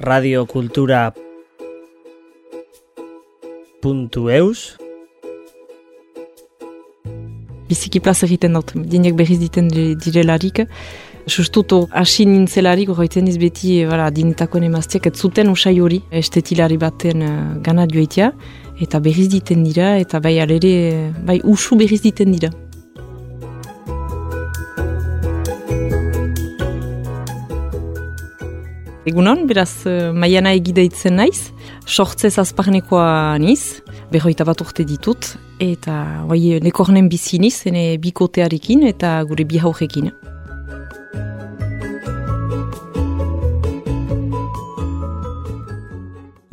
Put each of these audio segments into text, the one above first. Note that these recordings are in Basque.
radiokultura puntu eus Biziki plaz egiten dut, dinek berriz diten direlarik. Sustuto hasi nintzelarik horretzen iz beti voilà, dinetakoen emaztiak ez zuten usai hori estetilari baten uh, gana joitea eta berriz diten dira eta bai alere bai usu berriz diten dira. Egunon, beraz, uh, maiana egideitzen naiz, sortzez azparnekoa niz, berroita bat urte ditut, eta bai, nekornen bizi niz, ene bikotearekin eta gure bi haurekin.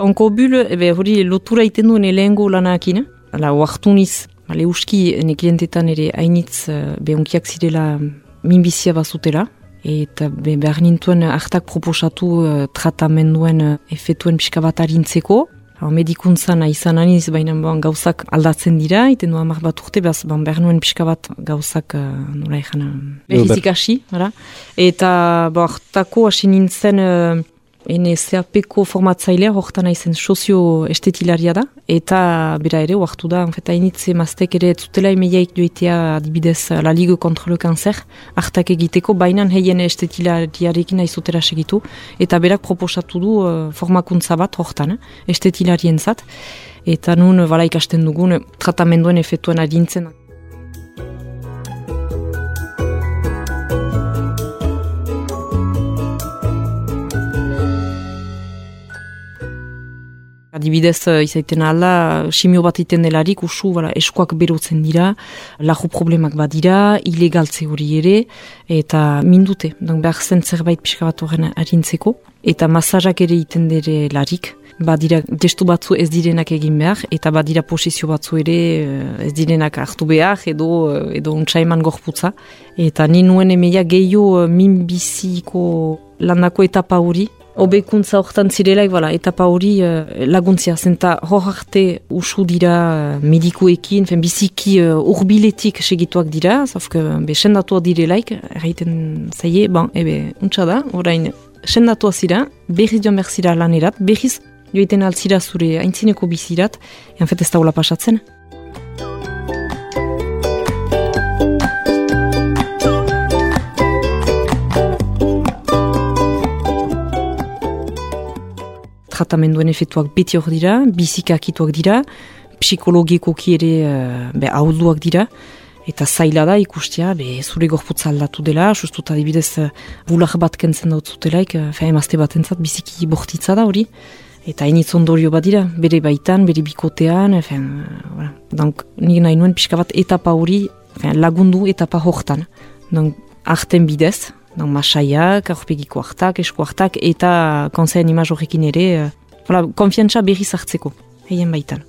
Onko bul, ebe hori lotura iten duen lehengo lanakin, ala oartu niz, ale uski neklientetan ere hainitz uh, behonkiak zirela minbizia bazutela, eta be, behar nintuen hartak proposatu uh, tratamenduen uh, efetuen pixka bat harintzeko. Medikuntzan izan aniz, baina bon, gauzak aldatzen dira, iten du amak bat urte, behaz bon, behar nuen pixka bat gauzak uh, nola ezan behizik hasi. Eta bo, hartako hasi nintzen uh, Ene CAP-ko formatzailea horretan aizen sozio estetilaria da, eta bera ere, oartu da, enfeta initze maztek ere zutela emeiaik joitea adibidez la Ligue contre le Cancer, hartak egiteko, bainan heien estetilariarekin aizutera segitu, eta berak proposatu du uh, formakuntza bat horretan, eh, estetilarien zat, eta nun, bala ikasten dugun, tratamenduen efetuan adintzen. Adibidez, uh, izaiten ala, simio bat iten delarik, usu, bala, eskuak berotzen dira, laju problemak badira, ilegaltze hori ere, eta mindute, donc behar zen zerbait pixka bat horren harintzeko, eta masajak ere iten dere larik, badira gestu batzu ez direnak egin behar, eta badira posizio batzu ere eh, ez direnak hartu behar, edo, eh, edo untsaiman gorputza. Eta ni nuen emeia gehiago minbiziko landako etapa hori, Obekuntza horretan zirelaik, voilà, etapa hori uh, laguntzia, zenta hor arte usu dira uh, medikuekin, fen, biziki uh, urbiletik segituak dira, zafke be, sendatuak direlaik, erraiten zaie, ban, ebe, untsa da, orain, sendatuak zira, berriz joan behar zira lanerat, berriz joiten altzira zure aintzineko bizirat, en fet ez da pasatzen. Tratamenduen efetuak beti hor dira, bizikakituak dira, psikologikoki ere uh, be, ahulduak dira, eta zaila da ikustia, be, zure gorputza aldatu dela, sustuta dibidez uh, bulak bat kentzen dut zutelaik, uh, fe emazte bat entzat, biziki bortitza da hori, eta hainitz ondorio bat dira, bere baitan, bere bikotean, fe, voilà. donc nik nahi nuen pixka bat etapa hori fe, lagundu etapa hortan, donc arten bidez, Donc, masaiak, aurpegiko hartak, esku hartak, eta konzean imaz horrekin ere, uh, voilà, konfiantza berriz hartzeko, heien baitan.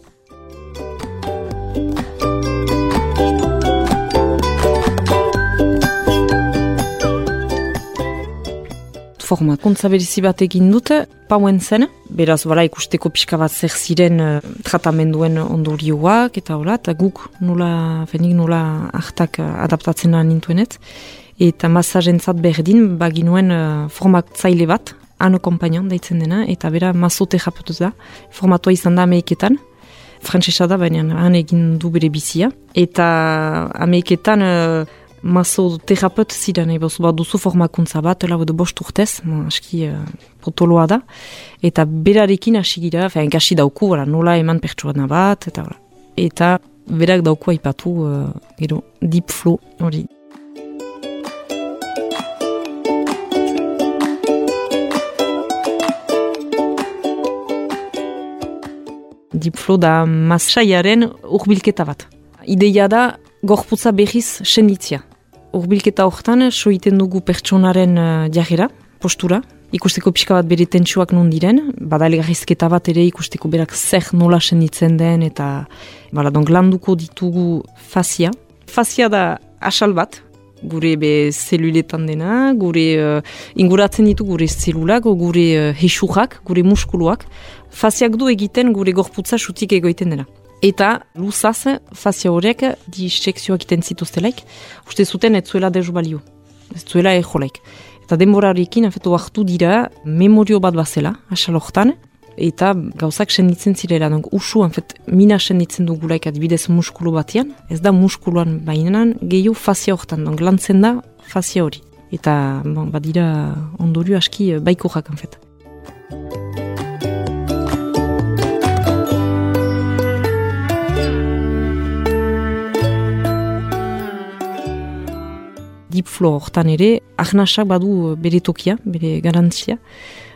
Forma, kuntza berizi bat egin dute, pauen zen, beraz, bala, ikusteko pixka bat zer ziren uh, tratamenduen ondorioak, eta hola, eta guk nula, fenik nula hartak uh, adaptatzen nintuenet, eta masajentzat berdin baginuen uh, formatzaile bat, ano kompainan daitzen dena, eta bera mazote japotu da, formatua izan da ameiketan, frantzesa da, baina han egin du bere bizia, eta ameiketan uh, mazo terapot ziren, eba bat duzu formakuntza bat, lau edo bost urtez, aski uh, potoloa da, eta berarekin hasi gira, fein kasi dauku, wala, nola eman pertsuana bat, eta, eta berak dauku aipatu, uh, gero, deep flow, hori, dipflo da masaiaren urbilketa bat. Ideia da gorputza behiz senditzia. Urbilketa horretan soiten dugu pertsonaren uh, postura, ikusteko pixka bat bere tentsuak non diren, badalegarrizketa bat ere ikusteko berak zer nola senditzen den, eta bala, donk landuko ditugu fazia. Fazia da asal bat, gure be zeluletan dena, gure uh, inguratzen ditu gure zelulak, gure uh, hesurak, gure muskuluak, faziak du egiten gure gorputza sutik egoiten dena. Eta luzaz, fazia horiek disekzioak egiten zituztelaik, uste zuten ez zuela dezu balio, ez zuela ejolaik. Eta denborarekin, afetu hartu dira, memorio bat bazela, asalortan, eta gauzak senditzen zirela, donk usu, anfet, mina senditzen dugulaik adibidez muskulu batian, ez da muskuluan bainan, gehiu fazia hortan, donk lantzen da fazia hori. Eta, bon, badira, ondorio aski eh, baiko jak, anfet. Dipflo hortan ere, ahnasak badu bere tokia, bere garantzia.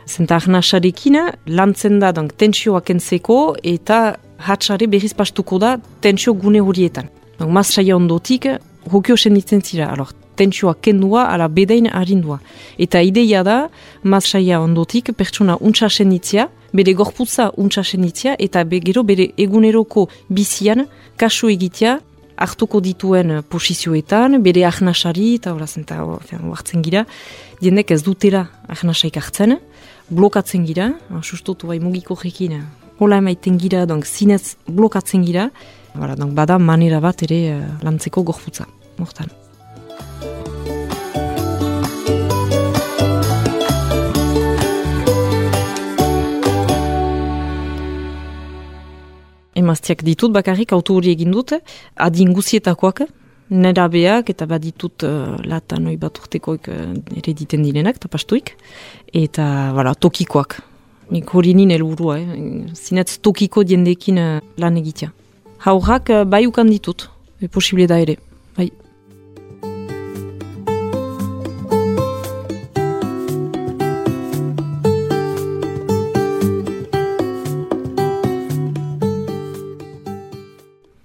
Zenta ahnasarekin lantzen da donc, tensioak entzeko eta hatxare berriz pastuko da tensio gune horietan. Donc, mazraia ondotik, hokio senditzen zira. Alors, tensioa kendua, ala bedain harindua. Eta ideia da, mazraia ondotik, pertsona untsa senditzia, bere gorputza untsa senditzia, eta be, gero bere eguneroko bizian, kasu egitea, hartuko dituen posizioetan, bere ahnasari, eta horazen, eta hartzen gira, jendek ez dutera ahnasaik hartzen, blokatzen gira, sustotu bai mugiko jekin, hola emaiten gira, donk zinez blokatzen gira, Bara, donk bada manera bat ere uh, lantzeko gorputza, mortan. Emaztiak ditut, bakarrik auto hori egin dut, adin guzietakoak, nera beak, eta baditut uh, lata noi bat urtekoik uh, ere diten direnak, eta pastuik, eta voilà, tokikoak. Nik hori nien elburua, eh? zinetz tokiko diendekin uh, lan egitea. Haurrak uh, bai ukan ditut, e, posible da ere. Bai.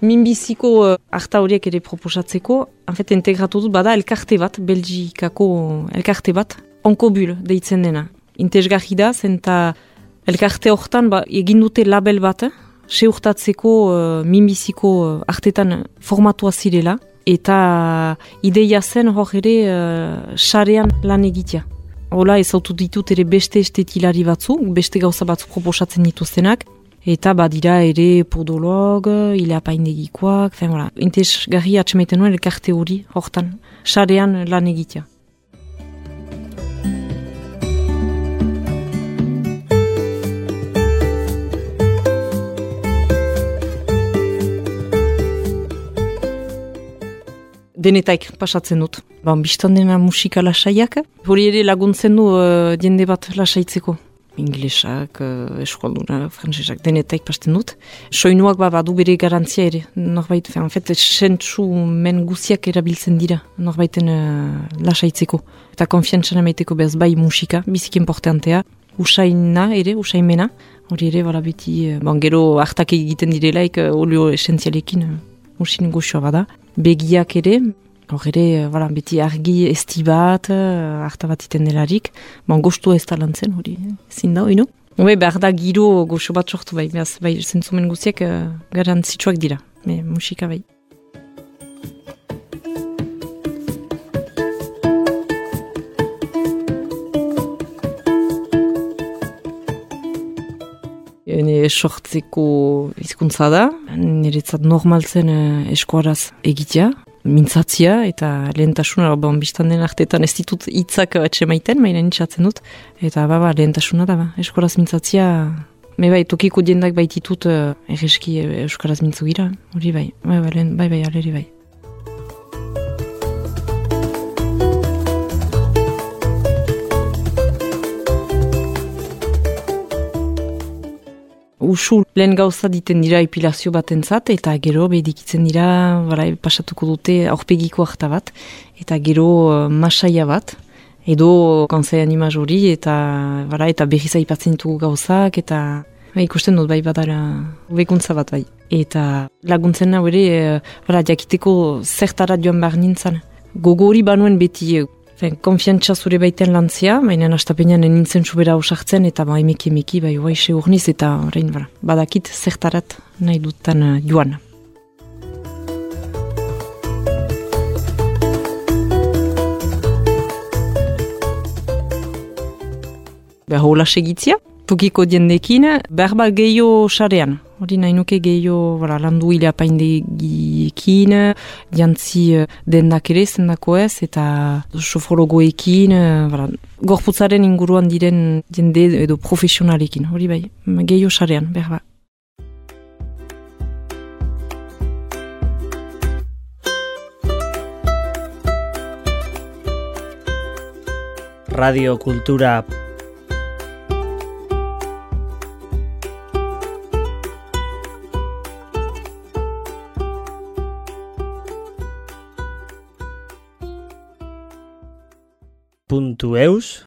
Minbiziko uh, arta horiek ere proposatzeko, anfet integratu dut bada elkarte bat, Belgikako elkarte bat, onkobul deitzen dena. Intezgarri da, zenta elkarte horretan ba, egin dute label bat, eh? seurtatzeko uh, minbiziko uh, artetan formatua zirela, eta ideia zen hor ere uh, lan egitea. Hola ez autu ditut ere beste estetilari batzu, beste gauza batzu proposatzen dituztenak, Eta badira ere podolog, ilapaindegikoak, fen, voilà. Intez garri atxemaiten nuen elkarte hori, hortan, sarean lan egitea. Denetaik pasatzen dut. Ba, biztan dena musika lasaiak. Hori ere laguntzen du uh, jende bat lasaitzeko inglesak, uh, eskualduna, frantzesak, denetaik pasten dut. Soinuak ba, badu bere garantzia ere, norbait, en fet, sentzu men guziak erabiltzen dira, norbaiten uh, lasaitzeko. Eta konfiantzana maiteko bez bai musika, bizik importantea, usaina ere, usaimena, hori ere, bala beti, uh, bon, gero hartak egiten direlaik, olio esentzialekin, uh, usin goxoa bada. Begiak ere, Hor ere, voilà, beti argi esti bat, harta bat iten delarik, bon, gostu ez talantzen, hori, zin da, oino? Bai, behar da giro goxo bat sortu bai, behaz, bai, zentzumen guziak uh, garantzitsuak dira, me, musika bai. Ene sortzeko izkuntza da, niretzat normaltzen uh, eskuaraz egitea, mintzatzia eta lehentasuna, bon, biztan den artetan ez ditut hitzak atxe maiten, maina nintzatzen dut, eta ba, ba, lehentasuna da, ba, eskoraz mintzatzia, me bai, tokiko diendak baititut uh, erreski uh, euskaraz mintzu gira, hori bai, bai, bai, bai, bai, aleri bai. Usu lehen gauza diten dira epilazio bat entzat, eta gero behedikitzen dira, bara, pasatuko dute aurpegiko harta bat, eta gero uh, masaia bat, edo kanzai animaz hori, eta, bara, eta behiz aipatzen ditugu gauzak, eta ba, ikusten dut bai badara bekuntza bat bai. Eta laguntzen nahu ere, bara, jakiteko zertara joan behar nintzen. Gogo hori banuen beti Fen, konfiantza zure baiten lantzia, baina astapenean nintzen subera osartzen, eta ba, emeki emeki, bai, bai, urniz, eta orain, bara, badakit zertarat nahi dutan uh, joan. Beha hola segitzia, tokiko diendekin, berba gehiago sarean. Hori nahi nuke gehiago voilà, landu hile apaindegiekin, jantzi uh, dendak ere zendako ez, eta sofologoekin, uh, voilà, gorputzaren inguruan diren jende edo profesionalekin, hori bai, gehiago sarean, berba. Radio Kultura www.eus